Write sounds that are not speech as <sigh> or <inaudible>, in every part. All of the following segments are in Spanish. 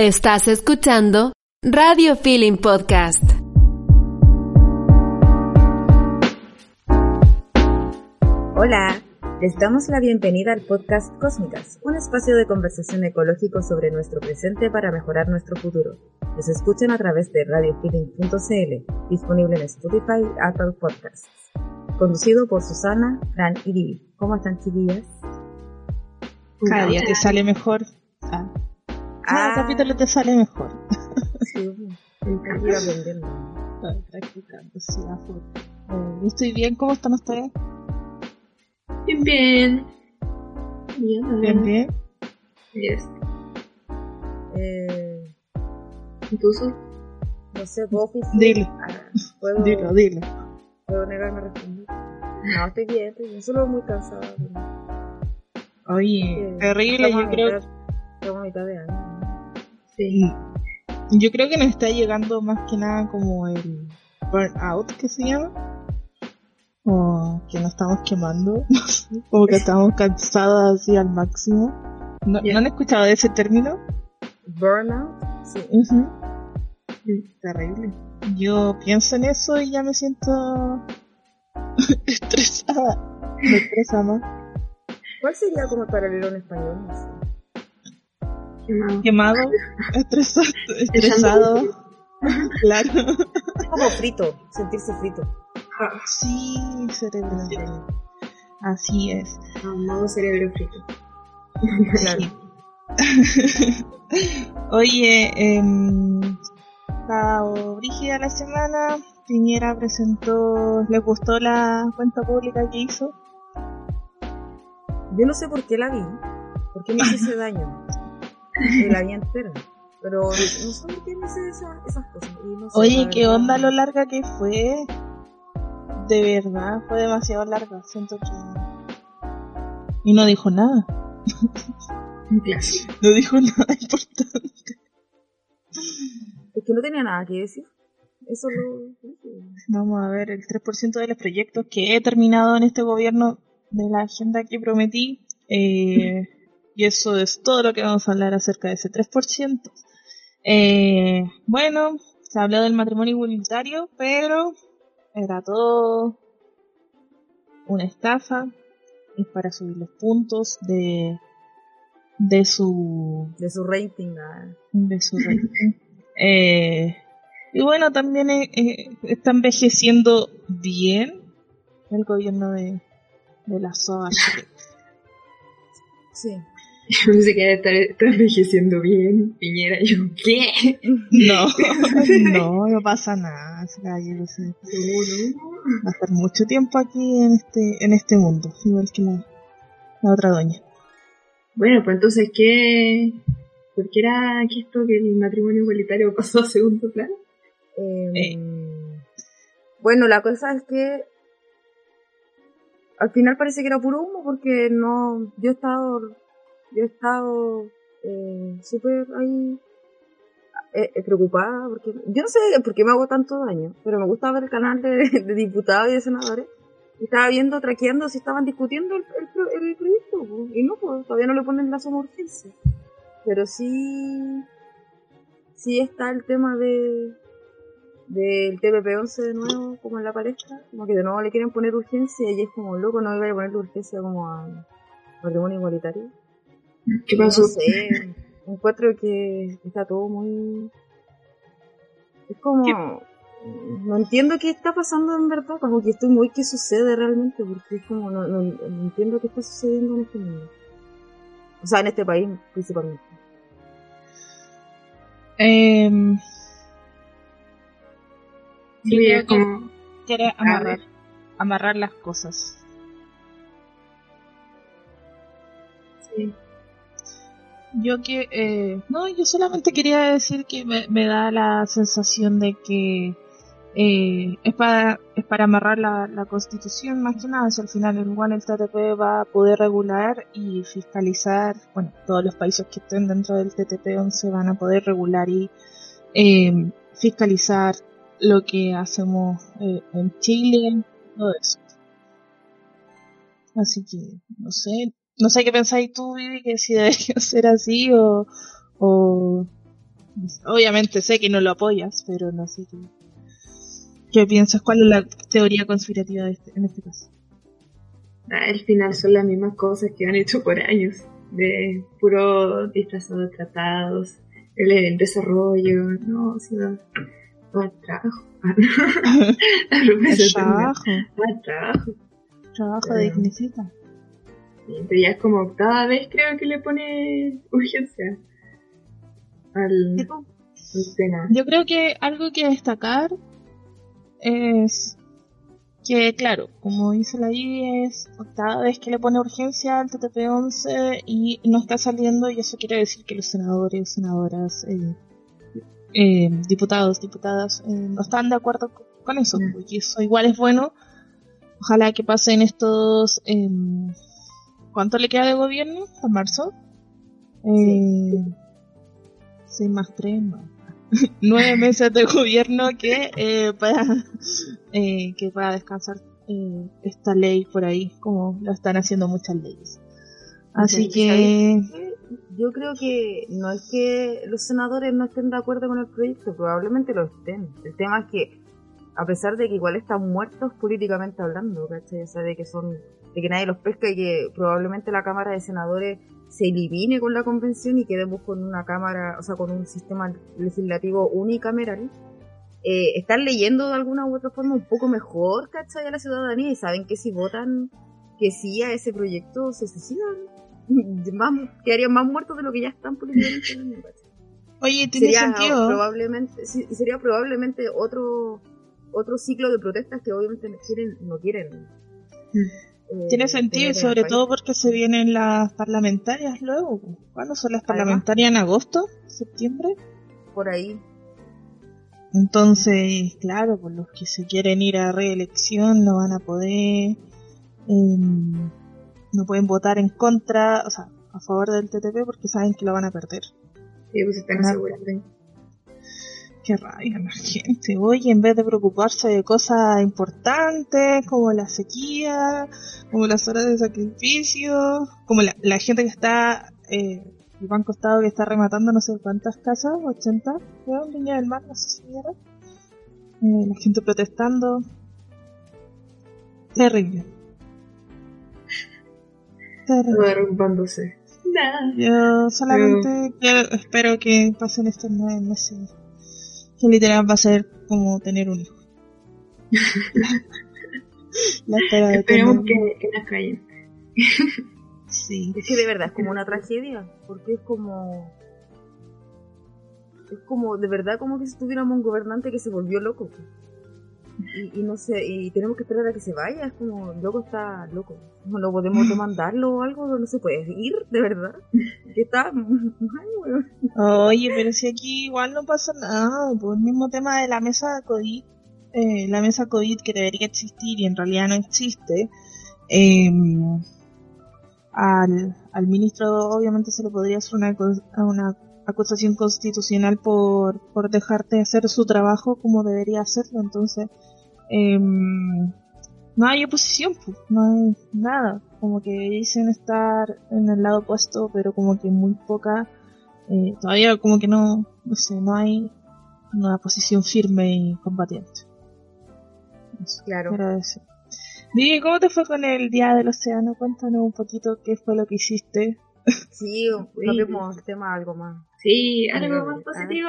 Estás escuchando Radio Feeling Podcast. Hola, les damos la bienvenida al podcast Cósmicas, un espacio de conversación ecológico sobre nuestro presente para mejorar nuestro futuro. Nos escuchan a través de radiofeeling.cl, disponible en Spotify y Apple Podcasts. Conducido por Susana, Fran y Vivi. ¿Cómo están, chiquillas? Cada día te sale mejor. Ah. Cada Ah. capítulo te sale mejor. Sí, estoy aprendiendo. Estoy practicando, sí, a full. Eh, estoy bien, ¿cómo están ustedes? Bien, bien. Bien, Bien, bien. Yes. Eh, Incluso, no sé, vos? Dilo, Ah, ¿puedo, dilo, dilo. ¿Puedo negarme a responder? No, estoy bien, estoy bien. Solo muy cansada. Oye, Sí. terrible, yo creo, Estamos a mitad de año. Yo creo que nos está llegando más que nada como el burnout que se llama. O que nos estamos quemando, <laughs> no sé, como que estamos cansadas así al máximo. ¿No. ¿no han escuchado de ese término? Burnout, sí. Ujú. Terrible. Yo pienso en eso y ya me siento <laughs> estresada. Me estresa más. ¿Cuál sería como el paralelo en español? No sé. Quemado. Quemado, estresado, estresado. Claro. Es como frito, sentirse frito. Ah, Sí, cerebro. Así es. ah, modo cerebro frito. Claro. <laughs> Oye, eh, la brígida la semana, Piñera presentó, ¿le gustó la cuenta pública que hizo? Yo no sé por qué la vi, por qué me hizo ese daño. <laughs> La vi entera. Pero no sé por qué me hice esa- esas cosas. y no sé, Oye, ¿qué onda lo larga que fue? De verdad, fue demasiado larga, siento que... Y no dijo nada, <laughs> no dijo nada <laughs> importante. Es que no tenía nada que decir. Eso lo. Vamos a ver, el 3% de los proyectos que he terminado en este gobierno de la agenda que prometí. eh, <laughs> y eso es todo lo que vamos a hablar acerca de ese 3%. Eh, bueno, se habló del matrimonio igualitario, pero era todo una estafa. Es para subir los puntos de, de su De su rating. ah. de su rating. <laughs> Eh, y bueno, también eh, eh, está envejeciendo bien el gobierno de, de la SOA. Sí. Yo <laughs> pensé que estar, estar envejeciendo bien, Piñera. Yo, ¿qué? No, <laughs> no, no pasa nada. no. va a estar mucho tiempo aquí en este, en este mundo, igual que la, la otra doña. Bueno, pues entonces, ¿qué? ¿Por qué era que esto que el matrimonio igualitario pasó a segundo plano? Eh, Bueno, la cosa es que al final parece que era puro humo porque no, yo he estado, yo he estado eh, súper ahí eh, eh, preocupada porque yo no sé por qué me hago tanto daño, pero me gusta ver el canal de, <laughs> diputados y de senadores y estaba viendo, traqueando si estaban discutiendo el, el el proyecto po, y no, pues todavía no le ponen la suma urgencia, pero sí, sí está el tema de del TPP-11 de nuevo, como en la palestra, como que de nuevo le quieren poner urgencia y es como, loco, no iba a ponerle urgencia como a matrimonio igualitario. ¿Qué pasó? No sé, encuentro que está todo muy... Es como... No entiendo qué está pasando en verdad, como que estoy muy qué sucede realmente, porque es como, no, no, no entiendo qué está sucediendo en este mundo. O sea, en este país principalmente. Eh, Sí, creo que como, quiere amarrar, ver. amarrar las cosas. sí. Yo que, eh, no, yo solamente quería decir que me, me da la sensación de que eh, es para es para amarrar la, la constitución más que nada, si al final igual el TTP va a poder regular y fiscalizar, bueno, todos los países que estén dentro del TTP-11 van a poder regular y eh, fiscalizar lo que hacemos eh, en Chile, todo eso. Así que, no sé, no sé qué pensáis tú, Vivi, que si debería <laughs> ser así o, o, Obviamente sé que no lo apoyas, pero no sé qué, qué piensas. ¿Cuál es la teoría conspirativa de este, en este caso? Ah, al final son las mismas cosas que han hecho por años, de puro disfrazado de tratados, el, el desarrollo, no, si va al trabajo. <laughs> <laughs> El eterna. trabajo, al trabajo. trabajo Ah. dignifica. Pero ya es como octava vez creo que le pone urgencia al, al tema. Yo creo que algo que destacar es que, claro, como dice la Vivi, es octava vez que le pone urgencia al TTP-11 y no está saliendo, y eso quiere decir que los senadores, senadoras, eh, eh, diputados, diputadas, eh, no están de acuerdo co- con eso, Mm. y eso igual es bueno. Ojalá que pasen estos... ¿Cuánto le queda de gobierno? ¿Hasta marzo? Eh, seis más tres, no. <laughs> nueve meses de gobierno que eh, pueda eh, que pueda descansar eh, esta ley por ahí como lo están haciendo muchas leyes así Sí, que Yo creo que no es que los senadores no estén de acuerdo con el proyecto, probablemente lo estén. El tema es que, a pesar de que igual están muertos políticamente hablando, ¿cachai? O sea, de que son, de que nadie los pesca y que probablemente la Cámara de Senadores se elimine con la convención y quedemos con una Cámara, o sea, con un sistema legislativo unicameral. Eh, están leyendo de alguna u otra forma un poco mejor, ¿cachai? A la ciudadanía y saben que si votan que sí a ese proyecto se suicidan. <laughs> Más, quedarían más muertos de lo que ya están políticamente oye tiene sería sentido probablemente sería probablemente otro otro ciclo de protestas que obviamente no quieren no quieren eh, tiene sentido y sobre todo porque se vienen las parlamentarias luego ¿cuándo son las Además. parlamentarias en agosto? ¿septiembre? por ahí Entonces, claro, por los que se quieren ir a reelección no van a poder, em, no pueden votar en contra, o sea, a favor del TTP porque saben que lo van a perder. Sí, pues están asegurando. Qué rabia la gente. Oye, en vez de preocuparse de cosas importantes como la sequía, como las horas de sacrificio, como la, la gente que está, eh, el Banco Estado que está rematando no sé cuántas casas, 80, creo, Viña del Mar, no sé si era. Eh, la gente protestando. Terrible. Terrible. Derrumbándose. Yo solamente espero que pasen estos nueve meses. Que literal va a ser como tener un hijo. <laughs> La espera de Esperemos tener- que, que nos callen. Sí. es que de verdad es como una tragedia porque es como es como de verdad como que si tuviéramos un gobernante que se volvió loco y, y no sé y tenemos que esperar a que se vaya es como loco está loco no lo podemos demandarlo o algo no se puede ir de verdad que está. <laughs> Oye, pero si aquí igual no pasa nada, por el mismo tema de la mesa COVID, eh, la mesa COVID que debería existir y en realidad no existe, eh, al, al ministro obviamente se le podría hacer una, una acusación constitucional por, por dejarte de hacer su trabajo como debería hacerlo, entonces eh, no hay oposición, pues, no hay nada, como que dicen estar en el lado opuesto, pero como que muy poca eh, todavía como que no, no sé, no hay una posición firme y combatiente. Eso Claro. Vivi, ¿cómo te fue con el Día del Océano? Cuéntanos un poquito qué fue lo que hiciste. Sí cambiemos el tema algo más Sí, algo más positivo.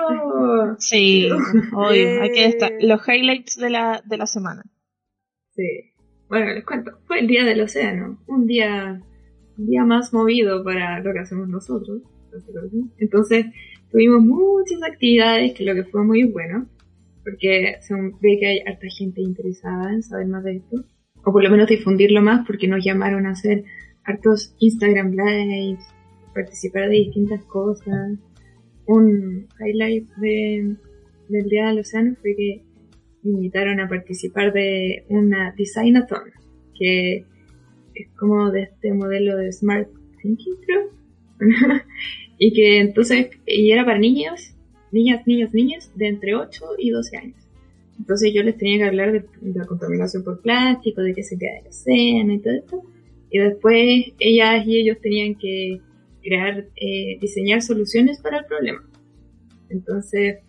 Sí, obvio, hay que Eh. estar los highlights de la, de la semana. Sí. Bueno, les cuento. Fue el día del océano. Un día, un día más movido para lo que hacemos nosotros. Entonces, tuvimos muchas actividades, que lo que fue muy bueno. Porque se ve que hay harta gente interesada en saber más de esto. O por lo menos difundirlo más, porque nos llamaron a hacer hartos Instagram Lives, participar de distintas cosas. Un highlight de, del Día del Océano fue que me invitaron a participar de una Designathon, que es como de este modelo de Smart Thinking, creo. <laughs> y que entonces, y era para niños, niñas, niños, niñas de entre 8 y 12 años. Entonces yo les tenía que hablar de, la contaminación por plástico, de qué se queda del océano y todo esto. Y después ellas y ellos tenían que crear, eh, diseñar soluciones para el problema. Entonces,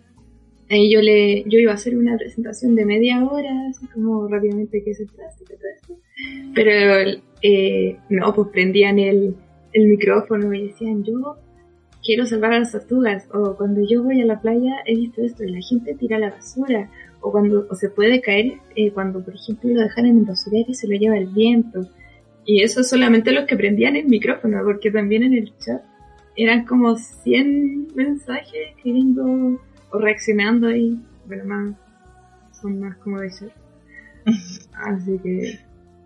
ahí yo le, yo iba a hacer una presentación de media hora, así como rápidamente que se plástico todo esto. Pero eh, no, pues prendían el, el micrófono y decían, yo quiero salvar a las tortugas, o cuando yo voy a la playa he visto esto, y la gente tira la basura, o cuando o se puede caer eh, cuando, por ejemplo, lo dejan en basurero y se lo lleva el viento. Y eso solamente los que prendían el micrófono, porque también en el chat eran como 100 mensajes escribiendo o reaccionando ahí. Bueno, más, son más como de chat. <laughs> Así que.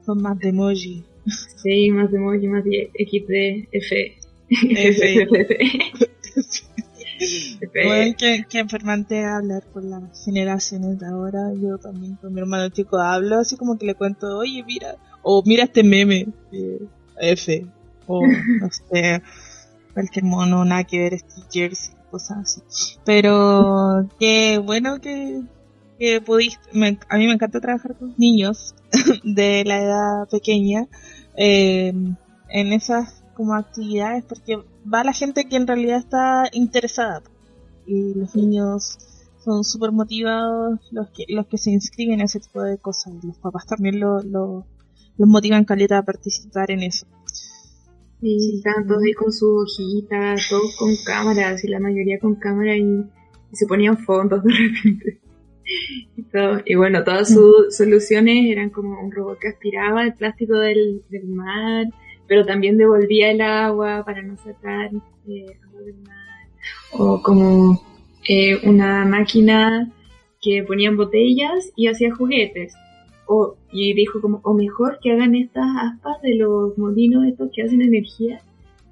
Son más de emoji. Sí, más de emoji, más de XD, <laughs> F. F. Bueno, que, que enfermante hablar con las generaciones de ahora. Yo también con mi hermano chico hablo así como que le cuento, oye, mira, o mira este meme, eh, F, o <laughs> no sé, cualquier mono, nada que ver, stickers, cosas así. Pero qué bueno que, que pudiste, a mí me encanta trabajar con niños <laughs> de la edad pequeña eh, en esas como actividades porque va la gente que en realidad está interesada y los niños son súper motivados los que los que se inscriben a ese tipo de cosas y los papás también lo, lo, los motivan caleta a participar en eso sí. estaban todos ahí con su hojita, todos con cámaras y la mayoría con cámara y, y se ponían fondos de <laughs> repente. Y, todo. y bueno, todas sus soluciones eran como un robot que aspiraba el plástico del, del mar, pero también devolvía el agua para no sacar eh, agua del mar, o como eh, una máquina que ponían botellas y hacía juguetes. O, y dijo como, o mejor que hagan estas aspas de los molinos estos que hacen energía.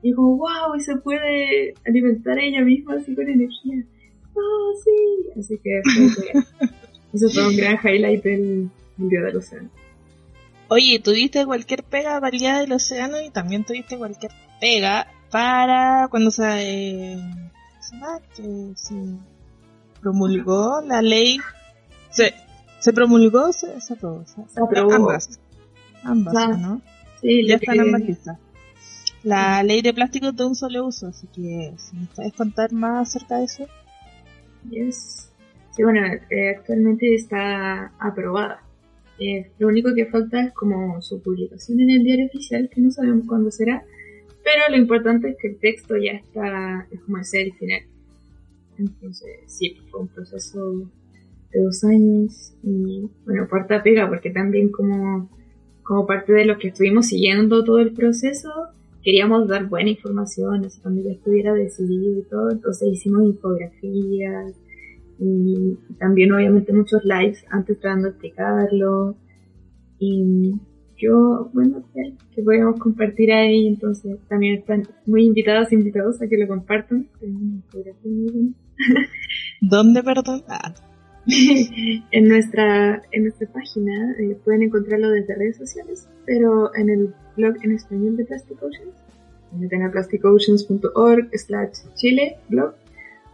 Y dijo, wow, y se puede alimentar a ella misma así con energía. Oh, sí. Así que <laughs> eso fue un gran highlight del, del Día del Océano. Oye, tuviste cualquier pega para el Día del Océano y también tuviste cualquier pega para cuando se, eh, se promulgó la ley. Se, ¿Se promulgó o se, aprobó? Se, Se aprobó. Ambas. Ambas, Ah, ¿no? Sí, Ya están que- ambas listas. La ley de plásticos de un solo uso, así que si me puedes contar más acerca de eso. Yes. Sí, bueno, eh, actualmente está aprobada. Eh, lo único que falta es como su publicación en el diario oficial, que no sabemos cuándo será, pero lo importante es que el texto ya está, es como el final. Entonces, sí, fue un proceso de dos años y, bueno, cuarta pega, porque también como, como parte de los que estuvimos siguiendo todo el proceso, queríamos dar buena información, así cuando ya estuviera decidido y todo, entonces hicimos infografías y también obviamente muchos lives antes tratando de explicarlo y yo, bueno, que, podemos compartir ahí, entonces también están muy invitadas invitados a que lo compartan. <laughs> ¿Dónde, perdón? Ah, <laughs> en nuestra en nuestra página eh, pueden encontrarlo desde redes sociales, pero en el blog en español de Plastic Oceans, meten a plasticoceans.org slash chile blog,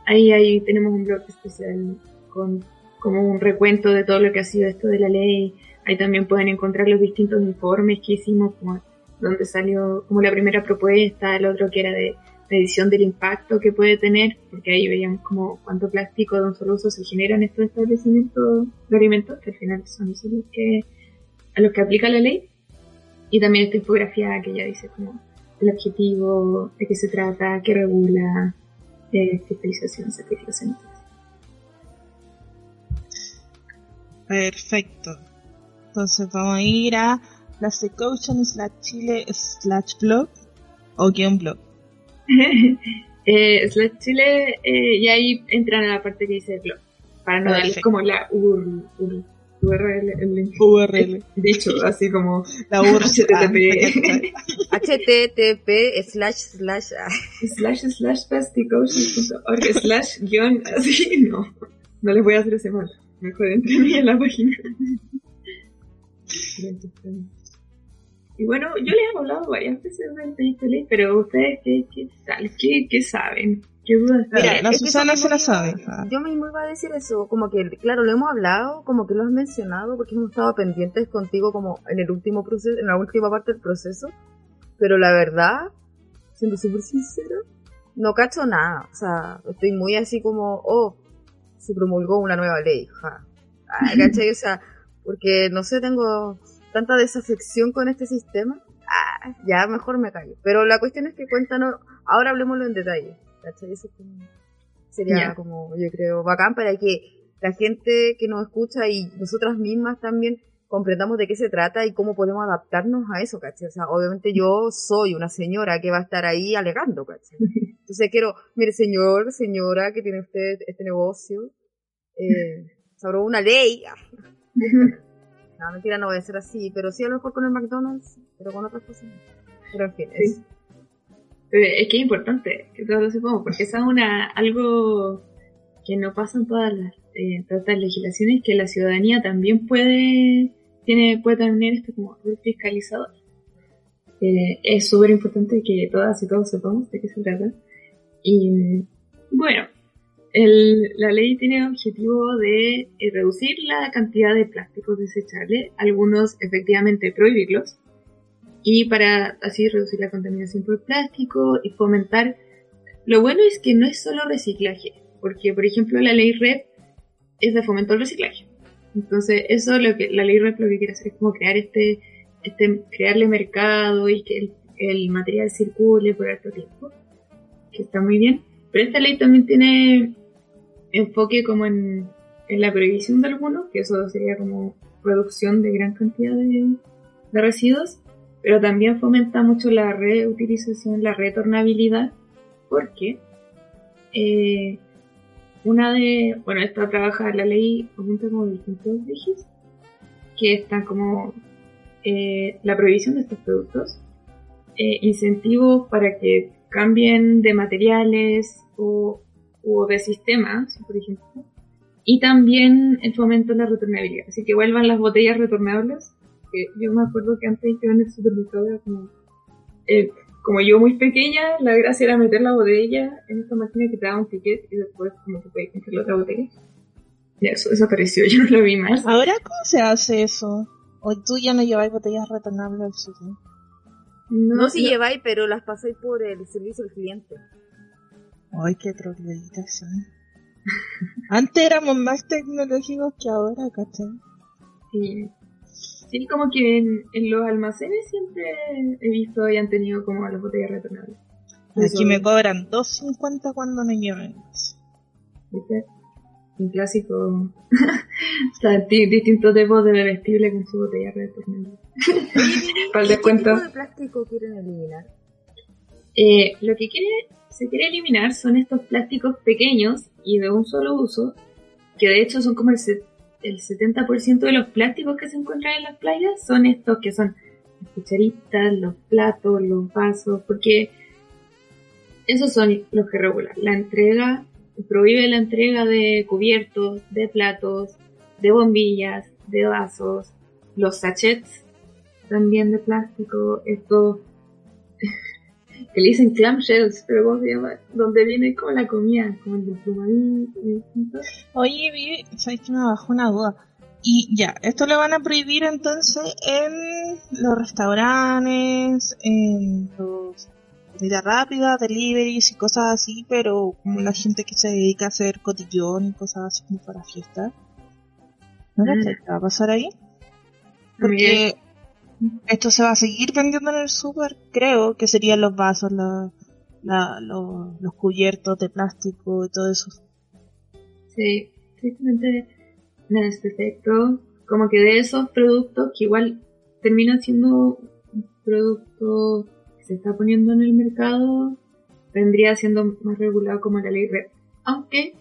ahí, ahí tenemos un blog especial con como un recuento de todo lo que ha sido esto de la ley, ahí también pueden encontrar los distintos informes que hicimos, como donde salió como la primera propuesta, el otro que era de medición del impacto que puede tener, porque ahí veíamos como cuánto plástico de un solo uso se genera en estos establecimientos de alimentos, que al final son esos los que, a los que aplica la ley. Y también esta infografía que ya dice como el objetivo, de qué se trata, qué regula, eh, fiscalización, certificación. Perfecto. Entonces vamos a ir a Plastic Ocean slash Chile slash blog o guion blog. <laughs> eh, slash Chile, eh, y ahí entran a la parte que dice blog, para no darles Perfecto. como la URL, URL, URL, el link. URL. <laughs> Dicho así como La URL. HTTP. http <laughs> slash slash ah, slash slash plasticoceans.org slash guion así no no les voy a hacer ese mal mejor entren en la página y bueno yo les he hablado varias veces del pero ustedes qué, qué tal qué, qué saben qué dudas Mira, tienen? la Susana se la sabe. iba- Ah. Yo mismo iba a decir eso, como que, claro, lo hemos hablado, como que lo has mencionado, porque hemos estado pendientes contigo como en el último proceso, en la última parte del proceso, pero la verdad, siendo súper sincera, no cacho nada. O sea, estoy muy así como, oh, se promulgó una nueva ley. Ja. Ay, <laughs> ¿cachai? O sea, porque no sé, tengo tanta desafección con este sistema. Ah, ya mejor me callo. Pero la cuestión es que cuéntanos, ahora hablemoslo en detalle. ¿Cachai? Eso sería Ya. como, yo creo, bacán para que la gente que nos escucha y nosotras mismas también comprendamos de qué se trata y cómo podemos adaptarnos a eso, ¿cachai? O sea, obviamente yo soy una señora que va a estar ahí alegando, ¿cachai? <laughs> Entonces quiero, mire señor, señora que tiene usted este negocio, eh, aprobó una ley. No, mentira, no voy a ser así, pero sí a lo mejor con el McDonald's, pero con otras cosas. Pero en fin, Sí. es- que es importante que todos lo sepamos, porque eso es una, algo que no pasa en todas las, eh, todas estas legislaciones, que la ciudadanía también puede, tiene, puede tener este como rol fiscalizador. Eh, es súper importante que todas y todos sepamos de qué se trata. Y bueno, el- la ley tiene el objetivo de eh, reducir la cantidad de plásticos desechables, algunos efectivamente prohibirlos, y para así reducir la contaminación por plástico y fomentar. Lo bueno es que no es solo reciclaje, porque por ejemplo la ley RED es de fomento al reciclaje. Entonces eso es lo que la ley RED lo que quiere hacer es como crear este, este crearle mercado y que el, el material circule por alto tiempo, que está muy bien. Pero esta ley también tiene enfoque como en, la prohibición de algunos, que eso sería como reducción de gran cantidad de, residuos, pero también fomenta mucho la reutilización, la retornabilidad, porque eh, una de, bueno, esta trabaja la ley junto como distintos ejes, que están como eh, la prohibición de estos productos, eh, incentivos para que cambien de materiales o, o de sistemas, por ejemplo, y también el fomento de la retornabilidad, así que vuelvan las botellas retornables que yo me acuerdo que antes yo en el supermercado era como, eh, como yo muy pequeña, la gracia era meter la botella en esta máquina que te daba un ticket y después como que podías comprar la otra botella. Ya, eso desapareció, <laughs> yo no lo vi más. ¿Ahora cómo se hace eso? ¿O tú ya no lleváis botellas retornables al súper? no si lleváis, pero las pasáis por el servicio al cliente. Ay, qué trogloditas son. Antes éramos más tecnológicos que ahora, ¿cachai? Sí. Sí, como que en, en los almacenes siempre he visto y han tenido como las botellas retornables. Aquí me cobran 2.50 cuando no lleven. ¿viste? Un clásico. <laughs> o sea, di- distintos tipos de bebestible con su botella retornable. <laughs> Para el ¿Qué tipo de plástico quieren eliminar? Eh, lo que quiere, se quiere eliminar son estos plásticos pequeños y de un solo uso, que de hecho son como el, el 70% de los plásticos que se encuentran en las playas, son estos que son las cucharitas, los platos, los vasos, porque esos son los que regulan. La entrega, prohíbe la entrega de cubiertos, de platos, de bombillas, de vasos, los sachets también de plástico, estos que le dicen clamshells, pero ¿cómo se llama? Donde viene como la comida, como el del plumadito y distinto. Oye, Vivi, sabes que me bajó una duda. Y ya, esto lo van a prohibir entonces en los restaurantes, en los comida rápida, deliveries y cosas así, pero como la gente que se dedica a hacer cotillón y cosas así como para fiesta. ¿No Mm. va a pasar ahí? Porque esto se va a seguir vendiendo en el súper, creo que serían los vasos, la, los, cubiertos de plástico y todo eso. Sí, tristemente nada es perfecto. Como que de esos productos que igual terminan siendo un producto que se está poniendo en el mercado, vendría siendo más regulado como la ley red. Aunque,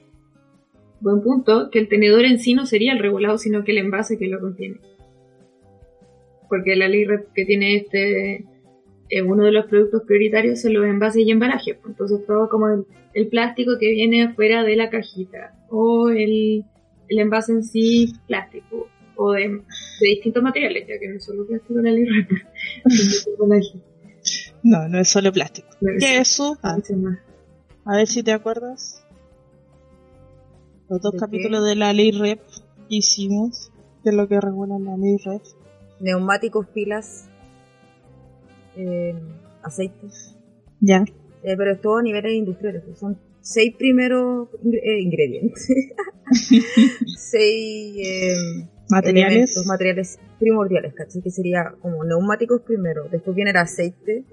buen punto, que el tenedor en sí no sería el regulado, sino que el envase que lo contiene. Porque la ley que tiene este, eh, uno de los productos prioritarios son los envases y embalajes. Entonces todo como el, el plástico que viene afuera de la cajita o el, el envase en sí plástico o de, de distintos materiales, ya que no es solo plástico la ley. <laughs> No, no es solo plástico. No, ¿Qué es eso? Ah, a ver si te acuerdas. Los dos ¿De capítulos de la ley REP hicimos, que es lo que regula la ley REP. Neumáticos, pilas, eh, aceites. Ya. Eh, pero es todo a niveles industriales. pues, Son seis primeros ingre- eh, ingredientes. <laughs> seis eh, Materiales. elementos, materiales primordiales, ¿cachai? Que sería como neumáticos primero, después viene el aceite,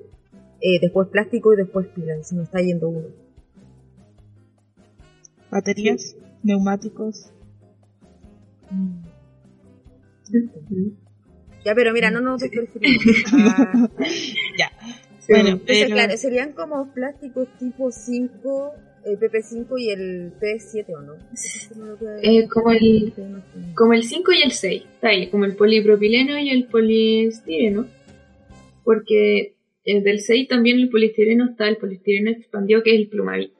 eh, después plástico y después pilas. Y se me está yendo uno. Baterías, neumáticos. Ya, pero mira, no nos. <laughs> Ah, Ya. Bueno, Entonces, pero claro, serían como plásticos tipo 5, el PP5 y el P7, ¿o no? Eh, como el-. Como el 5 y el 6, está ahí, como el polipropileno y el poliestireno. Porque eh, del 6 también el poliestireno está el poliestireno expandido, que es el plumavit.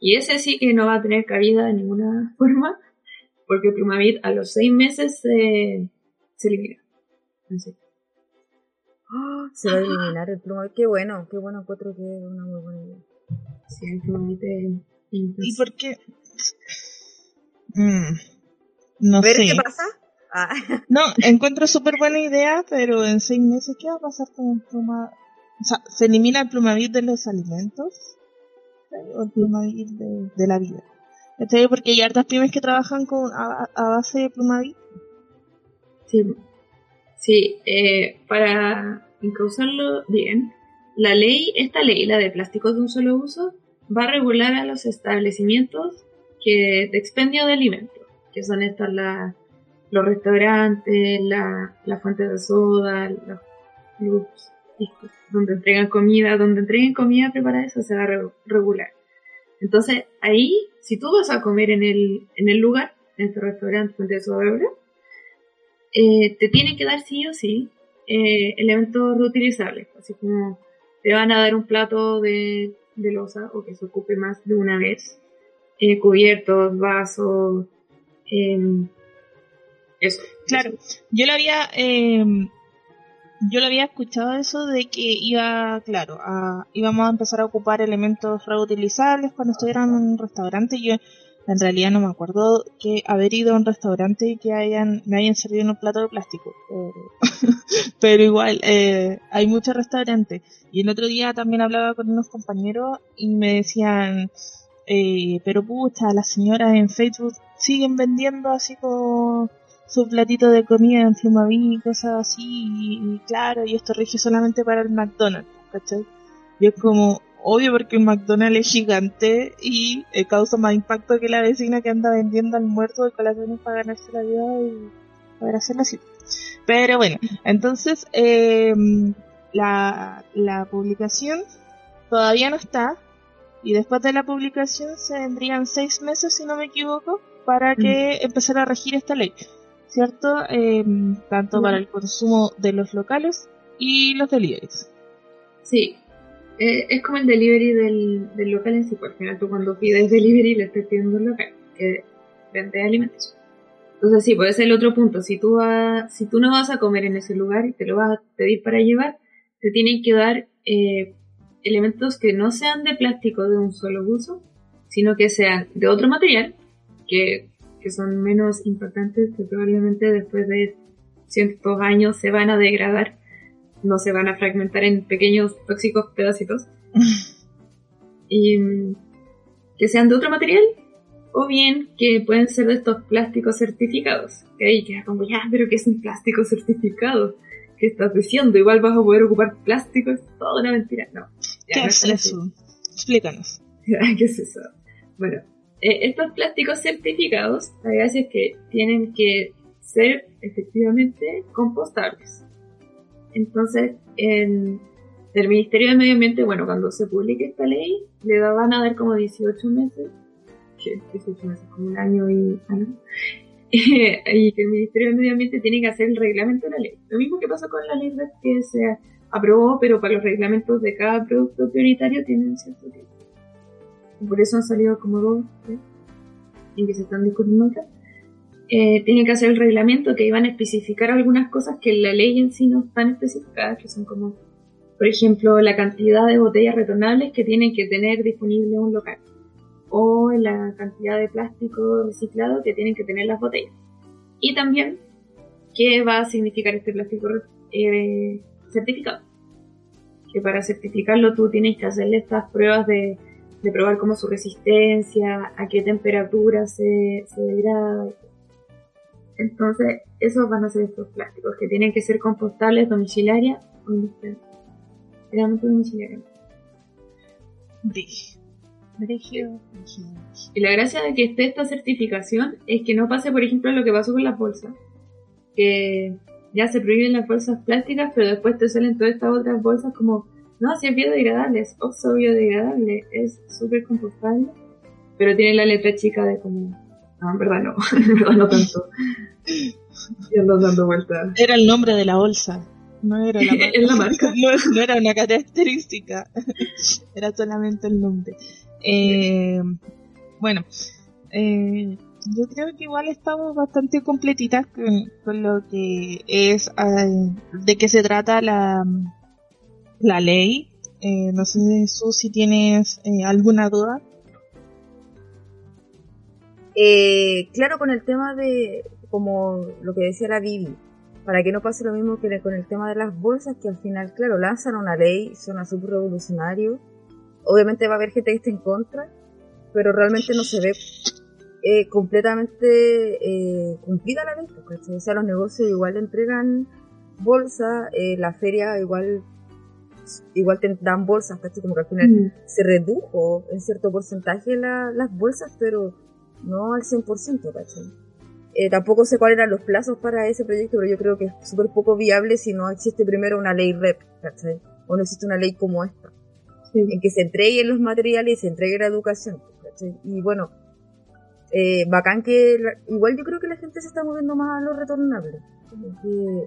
Y ese sí que no va a tener cabida de ninguna <laughs> forma, porque el plumavit a los 6 meses se, se elimina. Así. Ah, se va a eliminar el pluma. Qué bueno, qué bueno encuentro que es una muy buena idea. Sí, el plumavit es ¿Y por qué? Mm, no ¿Ver sé. qué pasa? Ah, <laughs> No, encuentro súper buena idea, pero en seis meses, ¿qué va a pasar con el pluma? O sea, ¿se elimina el plumavit de los alimentos? ¿O el plumavit de, de la vida? Porque hay hartas pymes que trabajan con, a, a base de plumavit. Sí, sí eh, para encauzarlo bien, la ley, esta ley, la de plásticos de un solo uso, va a regular a los establecimientos que, de expendio de alimentos, que son estas la- los restaurantes, la, las fuentes de soda, los clubs, donde entregan comida, donde entreguen comida preparada, eso se va a re- regular. Entonces, ahí, si tú vas a comer en el, en el lugar, en este restaurante, fuente de soda, eh, te tienen que dar sí o sí eh, elementos reutilizables, así como te van a dar un plato de, de losa o que se ocupe más de una vez, eh, cubiertos, vasos, em, eso. Claro, yo lo había, eh, yo lo había escuchado eso de que iba, claro, a, íbamos a empezar a ocupar elementos reutilizables cuando estuvieran en un restaurante. Yo en realidad no me acuerdo que haber ido a un restaurante y que me hayan servido en un plato de plástico. Pero, <laughs> pero igual, eh, hay muchos restaurantes. Y el otro día también hablaba con unos compañeros y me decían, eh, pero pucha, las señoras en Facebook siguen vendiendo así como su platito de comida en Flumaví y cosas así, y, y claro, y esto rige solamente para el McDonald's, ¿cachai? Y es como, obvio porque el McDonald's es gigante y eh, causa más impacto que la vecina que anda vendiendo almuerzo de colaciones para ganarse la vida y poder hacerlo así. Pero bueno, entonces eh, la, la publicación todavía no está y después de la publicación se vendrían seis meses, si no me equivoco, para que empezara a regir esta ley. ¿cierto? Eh, tanto para el consumo de los locales y los deliveries. Sí, eh, es como el delivery del, del local en sí, porque al final tú cuando pides delivery le estás pidiendo un local que vende alimentos. Entonces sí, puede ser el otro punto. Si tú, vas, si tú no vas a comer en ese lugar y te lo vas a pedir para llevar, te tienen que dar eh, elementos que no sean de plástico de un solo uso, sino que sean de otro material, que, que son menos impactantes, que probablemente después de cientos años se van a degradar, no se van a fragmentar en pequeños tóxicos pedacitos. <laughs> y que sean de otro material, o bien que pueden ser de estos plásticos certificados. Que ahí queda como, ya, pero ¿qué es un plástico certificado? ¿Qué estás diciendo? Igual vas a poder ocupar plástico, es toda una mentira. No. ya, ¿Qué no es eso? Explícanos. <laughs> ¿Qué es eso? Bueno, eh, estos plásticos certificados, la gracia es que tienen que ser efectivamente compostables. Entonces, en el Ministerio de Medio Ambiente, bueno, cuando se publique esta ley, le van a dar como 18 meses, que 18 meses, como un año y algo, <laughs> y que el Ministerio de Medio Ambiente tiene que hacer el reglamento de la ley. Lo mismo que pasó con la ley que se aprobó, pero para los reglamentos de cada producto prioritario tienen cierto tiempo. Por eso han salido como dos, y que se están discutiendo acá. Eh, que hacer el reglamento que iban a especificar algunas cosas que la ley en sí no están especificadas, que son como, por ejemplo, la cantidad de botellas retornables que tienen que tener disponible un local, o la cantidad de plástico reciclado que tienen que tener las botellas. Y también qué va a significar este plástico eh, certificado. que para certificarlo tú tienes que hacerle estas pruebas de, de probar como su resistencia, a qué temperatura se, se degrada. Entonces, esos van a ser estos plásticos que tienen que ser compostables domiciliarias o. Brígido. Brígido, brígido. Y la gracia de que esté esta certificación es que no pase, por ejemplo, lo que pasó con las bolsas. Que ya se prohíben las bolsas plásticas, pero después te salen todas estas otras bolsas como, no, si es biodegradable, es oxo biodegradable, es súper compostable, pero tiene la letra chica de como, no, en verdad no, <laughs> en verdad no tanto. Y dando vueltas. Era el nombre de la bolsa. No era la marca. <laughs> Es la marca. <laughs> No, no era una característica. Era solamente el nombre. Eh, bueno, eh, yo creo que igual estamos bastante completitas con, con lo que es eh, de qué se trata la, la ley. Eh, no sé, Su, si tienes eh, alguna duda. Eh, claro, con el tema de, como lo que decía la Vivi, para que no pase lo mismo que con el tema de las bolsas, que al final, claro, lanzan una ley, suena súper revolucionario. Obviamente va a haber gente que esté en contra, pero realmente no se ve eh, completamente eh, cumplida la ley. pues, ¿cachai? O sea, los negocios igual entregan bolsa, eh, la feria igual igual te dan bolsas, ¿cachai? Como que al final Mm. se redujo en cierto porcentaje la- las bolsas, pero no al 100%, ¿cachai? Eh, tampoco sé cuáles eran los plazos para ese proyecto, pero yo creo que es súper poco viable si no existe primero una ley REP, ¿cachai? O no existe una ley como esta, Sí. en que se entreguen los materiales y se entregue la educación, ¿cachai? Y bueno, eh, bacán que, la- igual yo creo que la gente se está moviendo más a lo retornable. Como que-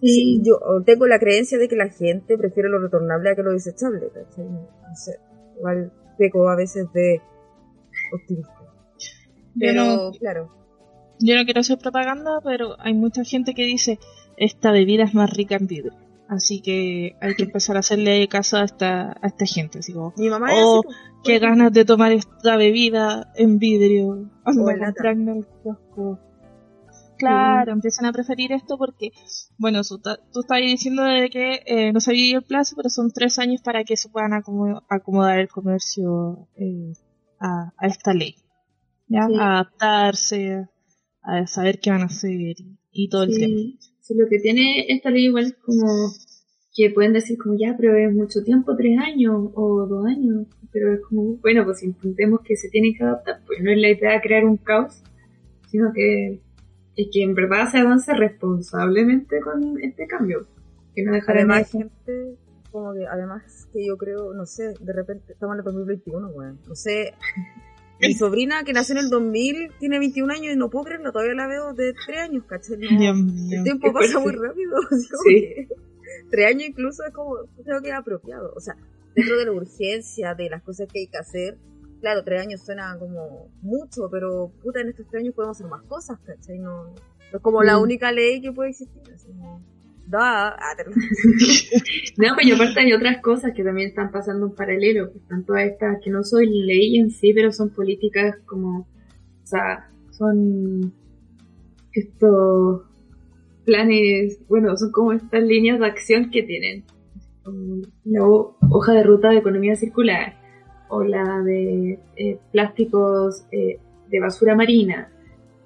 Sí, yo tengo la creencia de que la gente prefiere lo retornable a que lo desechable, ¿cachai? No sé, igual peco a veces de optimista. Yo Pero, no, claro, yo no quiero hacer propaganda, pero hay mucha gente que dice esta bebida es más rica en vidrio. Así que hay que empezar a hacerle caso a esta, a esta gente. Así como, mi mamá Oh, así, pues. qué ganas de tomar esta bebida en vidrio. A el kiosco. Claro, empiezan a preferir esto porque, bueno, su- tú estabas diciendo de que eh, no sabía el plazo, pero son tres años para que se puedan acomo- acomodar el comercio eh, a, a esta ley. ¿Ya? Sí. A adaptarse, a saber qué van a hacer y, y todo el tema. Sí, lo que tiene esta ley igual es como que pueden decir como ya, pero es mucho tiempo, tres años o dos años, pero es como, bueno, pues intentemos que se tienen que adaptar, pues no es la idea crear un caos, sino que, y que en verdad se avance responsablemente con este cambio, que no dejar además gente, como que, además que yo creo, no sé, de repente estamos en el 2021, weón, no sé, mi sobrina que nació en el 2000 tiene 21 años y no puedo creerlo, todavía la veo de 3 años, ¿cachai? No, Dios mío. el tiempo pasa muy rápido, <laughs> Sí. que tres años incluso es como, creo que es apropiado, o sea, dentro de la urgencia de las cosas que hay que hacer, claro, tres años suena como mucho, pero puta, en estos tres años podemos hacer más cosas, ¿cachai? No, no es como la Mm. única ley que puede existir, así como, da, ah, <laughs> No, pues y aparte hay otras cosas que también están pasando en paralelo, que están todas estas que no son ley en sí, pero son políticas como, o sea, son estos planes, bueno, son como estas líneas de acción que tienen, la ho- hoja de ruta de economía circular, o la de eh, plásticos eh, de basura marina,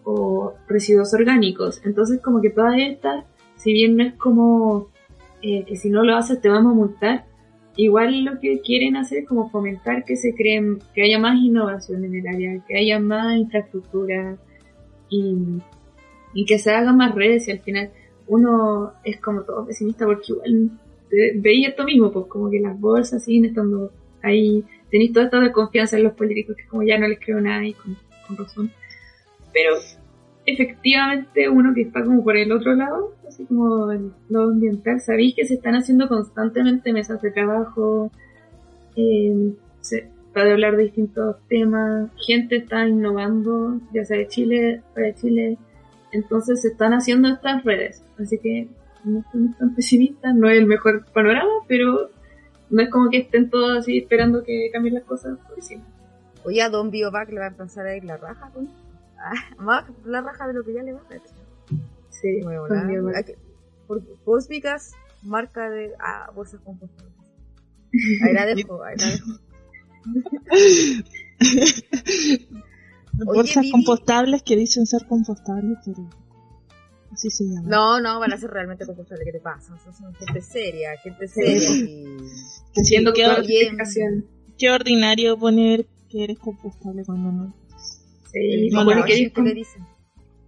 o residuos orgánicos. Entonces como que todas estas, si bien no es como eh, que si no lo haces te vamos a multar, igual lo que quieren hacer es como fomentar que se creen, que haya más innovación en el área, que haya más infraestructura y, que se hagan más redes y al final uno es como todo pesimista porque igual ve- veía esto mismo, pues como que las bolsas siguen estando ahí, tenéis toda esta desconfianza en los políticos que como ya no les creo nada y con razón. Pero efectivamente uno que está como por el otro lado, así como en lo ambiental, sabéis que se están haciendo constantemente mesas de trabajo, eh, se hablar de distintos temas, gente está innovando, ya sea de Chile, para Chile, entonces se están haciendo estas redes, así que no estoy tan pesimista, no es el mejor panorama, pero no es como que estén todos así esperando que cambien las cosas por encima. Oye, a Don Biovac le va a empezar a ir la raja, con <laughs> más la raja de lo que ya le va a hacer. Sí, Muy buena. que- Porque Cósmicas, marca de ah, bolsas compostables. <laughs> Ahí la dejo, ahí la dejo. <laughs> Bolsas compostables que dicen ser compostables, pero así se llama. No, no, van a ser realmente compostables. ¿Qué te pasa? O sea, son gente seria, gente seria. Y... Bien. certificación. qué ordinario poner que eres compostable cuando no. Sí, No, pone no, que eres gente com- le dicen.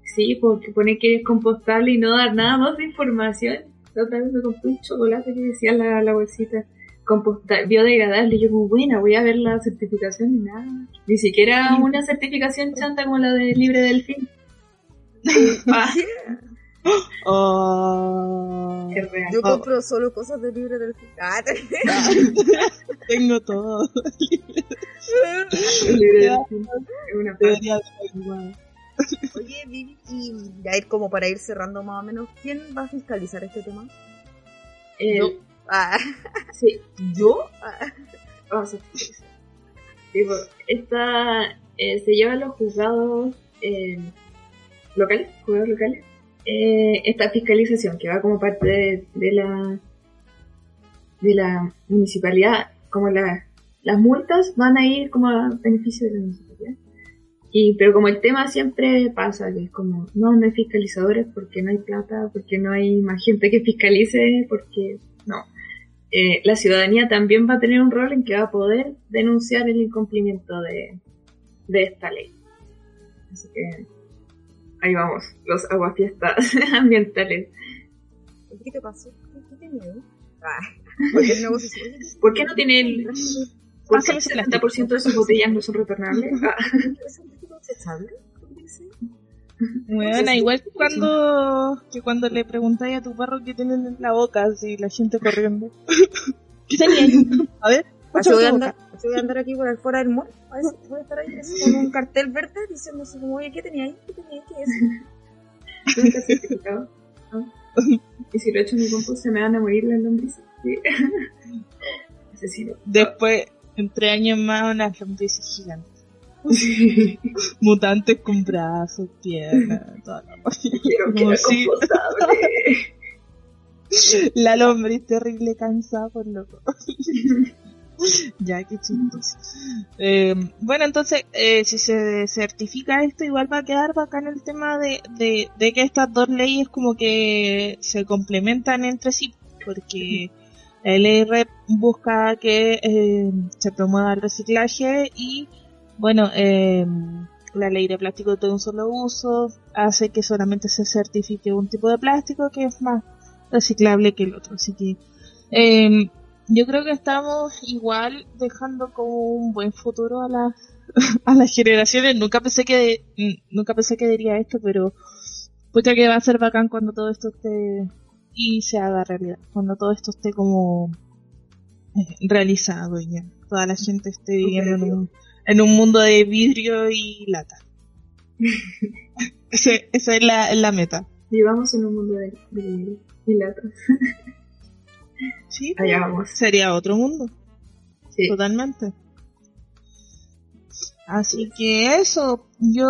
sí, porque pone que eres compostable y no dar nada más de información. La otra vez me compré un chocolate que decía la, la bolsita composta biodegradable y yo como buena, voy a ver la certificación y nada. Ni siquiera una certificación chanta como la de Libre Delfín. <laughs> ah, Oh. Yo compro solo cosas de libre del ah, <laughs> <laughs> tengo todo. Oye, Vivi, y ya ir como para ir cerrando más o menos, ¿quién va a fiscalizar este tema? Eh, Yo. Ah, <laughs> Sí, ¿Yo? Ah, vamos a fiscalizar. Digo, esta eh, se lleva a los juzgados eh, locales, juzgados locales, eh, esta fiscalización que va como parte de, de la de la municipalidad, como la, las multas van a ir como a beneficio de la municipalidad. Y, pero como el tema siempre pasa, que es como, no, no hay fiscalizadores porque no hay plata, porque no hay más gente que fiscalice, porque no. Eh, la ciudadanía también va a tener un rol en que va a poder denunciar el incumplimiento de, de esta ley. Así que ahí vamos, los aguafiestas <laughs> ambientales. ¿Qué te pasó? ¿Qué? Ah, <laughs> ¿Por qué no tiene el, por qué el Pásame ese 70% de sus botellas no son retornables? <laughs> Ah. Bueno, igual que cuando, que cuando le preguntáis a tu perro qué tienen en la boca, así la gente corriendo. ¿Qué tenía ahí? <laughs> A ver, voy, a andar, voy a andar aquí por afuera del mall. A ver si voy a estar ahí así con un cartel verde diciendo así como, oye, ¿qué tenía ahí? ¿Qué tenía ahí? ¿Qué es? ¿No? Y si lo echo en mi compost se me van a morir las lombrices. Sí. <laughs> Después, en tres años más, unas lombrices gigantes. <laughs> Mutantes con brazos, piernas, toda la Quiero que si-. La lombriz terrible cansada por loco. <laughs> ya, qué chistoso. Eh, bueno, entonces, eh, si se certifica esto, igual va a quedar bacán el tema de, de, de que estas dos leyes como que se complementan entre sí, porque la ley REP busca que eh, se promueva el reciclaje y, bueno, eh, la ley de plástico de un solo uso hace que solamente se certifique un tipo de plástico que es más reciclable que el otro. Así que eh, yo creo que estamos igual dejando como un buen futuro a las <laughs> a las generaciones. Nunca pensé que nunca pensé que diría esto, pero pucha que va a ser bacán cuando todo esto esté y se haga realidad. Cuando todo esto esté como eh, realizado y ya toda la gente esté viviendo en un, en un mundo de vidrio y lata. <laughs> Ese- esa es la, meta. Vivamos en un mundo de, de, de latas. <laughs> Sí, Allá vamos. sería otro mundo. Sí. Totalmente. Así que eso, yo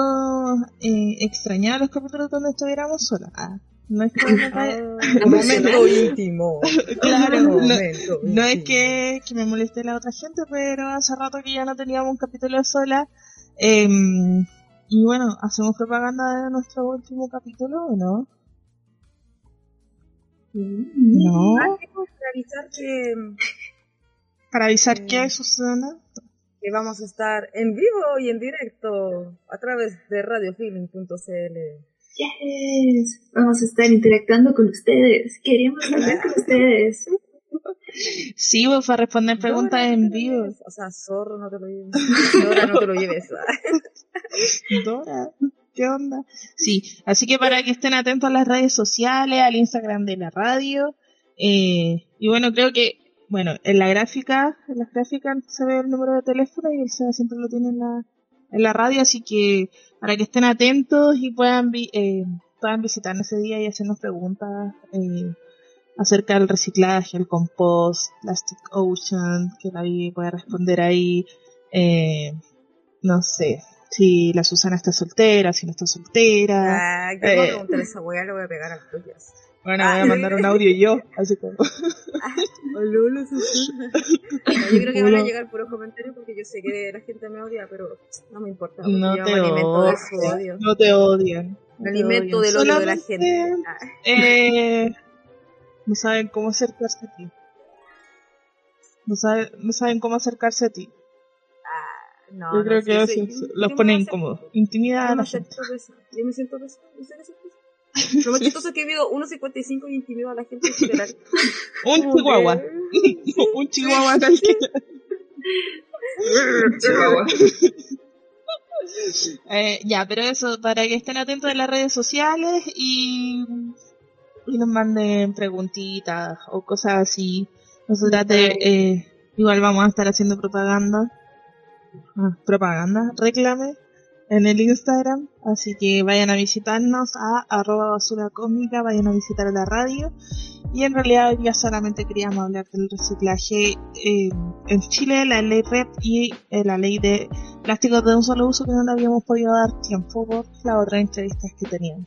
eh, extrañaba los capítulos donde estuviéramos solas. Ah, no es que, Ah, momento íntimo. <laughs> claro, no, Momento no es que, que me moleste la otra gente, pero hace rato que ya no teníamos un capítulo sola. Em, y bueno, hacemos propaganda de nuestro último capítulo, ¿o no? No. Sí, pues, para avisar que, Para avisar Eh. qué, Susana. que vamos a estar en vivo y en directo a través de radiofeeling.cl. Yes. Vamos a estar interactuando con ustedes. Queremos hablar con ustedes. Sí, pues para responder preguntas Dora, en vivo. lleves. O sea, zorro, no te lo lleves. Dora, no te lo lleves. <laughs> Dora, ¿qué onda? Sí, así que para que estén atentos a las redes sociales, al Instagram de la radio. eh, y bueno, creo que, bueno, en la gráfica, en las gráficas se ve el número de teléfono y el Seba siempre lo tiene en la, en la radio, así que para que estén atentos y puedan, vi- eh, puedan visitarnos ese día y hacernos preguntas eh, acerca del reciclaje, el compost, Plastic Ocean, que la Vivi puede responder ahí. Eh, no sé, si la Susana está soltera, si no está soltera. Ah, yo voy a Eh. preguntar a esa weá, le voy a pegar al toque. Bueno, voy a mandar un audio yo, así como. <laughs> Sí, sí. No, yo creo que van a llegar puros comentarios porque yo sé que la gente me odia, pero no me importa. porque No yo te me alimento de su odian. odio. No te odian. Me alimento odian. del odio de la gente. Ah, Eh, no saben cómo acercarse a ti. No, sabe- no saben cómo acercarse a ti. no, Yo creo sí, que sí, los yo pone me acepto. incómodos. Intimida Yo a la gente. Yo me siento soy pesada. <laughs> Lo más chistoso es que he vivido 1.55 y intimido a la gente en <laughs> general. Un chihuahua. que- <laughs> un chihuahua cualquiera. Chihuahua. Eh, ya, pero eso, para que estén atentos en las redes sociales y, y nos manden preguntitas o cosas así. Nosotras de, eh, igual vamos a estar haciendo propaganda. Ah, propaganda, reclame en el Instagram. Así que vayan a visitarnos a arroba basura cósmica, vayan a visitar a la radio. Y en realidad hoy día solamente queríamos hablar del reciclaje eh, en Chile, la ley REP y eh, la ley de plásticos de un solo uso que no le habíamos podido dar tiempo por las otras entrevistas que teníamos.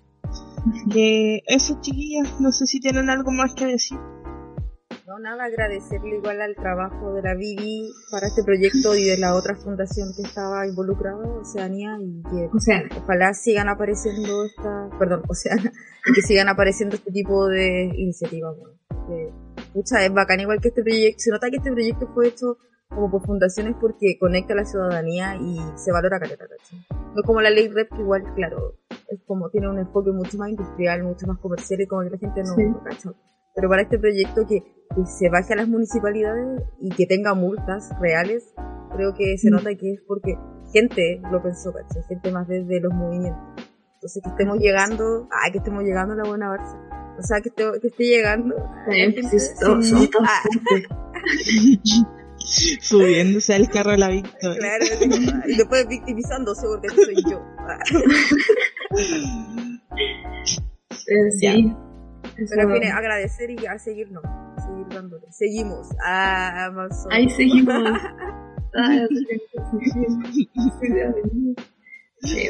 Que eso, chiquillas, no sé si tienen algo más que decir. No, nada, agradecerle igual al trabajo de la Vivi para este proyecto y de la otra fundación que estaba involucrada, Oceanía, y que O sea, ojalá sigan apareciendo esta, perdón, Oceana, y que sigan apareciendo este tipo de iniciativas. Bueno, que, pucha, es bacán igual que este proyecto, se nota que este proyecto fue hecho como por fundaciones porque conecta a la ciudadanía y se valora ¿cachai? No como la ley REP que igual, claro, es como tiene un enfoque mucho más industrial, mucho más comercial y como que la gente no, Sí. no cacha. Pero para este proyecto que, que se baje a las municipalidades y que tenga multas reales, creo que se Mm. nota que es porque gente lo pensó, ¿cachai? Gente más desde los movimientos. Entonces que estemos llegando, ay, que estemos llegando a la buena Barça. O sea, que esté, que esté llegando. Ah. <laughs> Subiéndose al carro de la victoria. claro, ah, y después victimizándose porque soy yo. <laughs> Ah. Sí. Pero en fin, agradecer y a seguirnos, a seguir dándole. Seguimos a Amazon. Ahí seguimos. Ah, sí.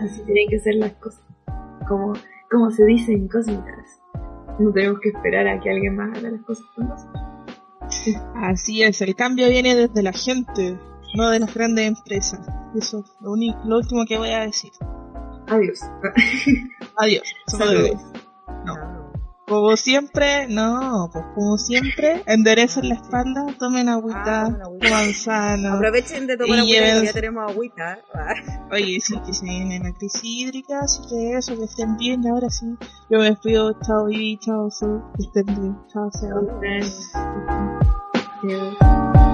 Así tienen que ser las cosas. Como, como se dicen cósmicas. No tenemos que esperar a que alguien más haga las cosas por nosotros. Así es, el cambio viene desde la gente, no de las grandes empresas. Eso es lo, uni- lo último que voy a decir. Adiós. Adiós. Saludos. Como siempre, no, pues como siempre, enderecen la espalda, tomen agüita, Ah, agüita. coman sano. Aprovechen de tomar Y agüita, lleven- ya tenemos agüita. Ah. Oye, sí, que se viene la crisis hídrica, así que eso, que estén bien, y ahora sí. Yo me despido, chao Vivi, chao Su, que estén bien, chao. Adiós.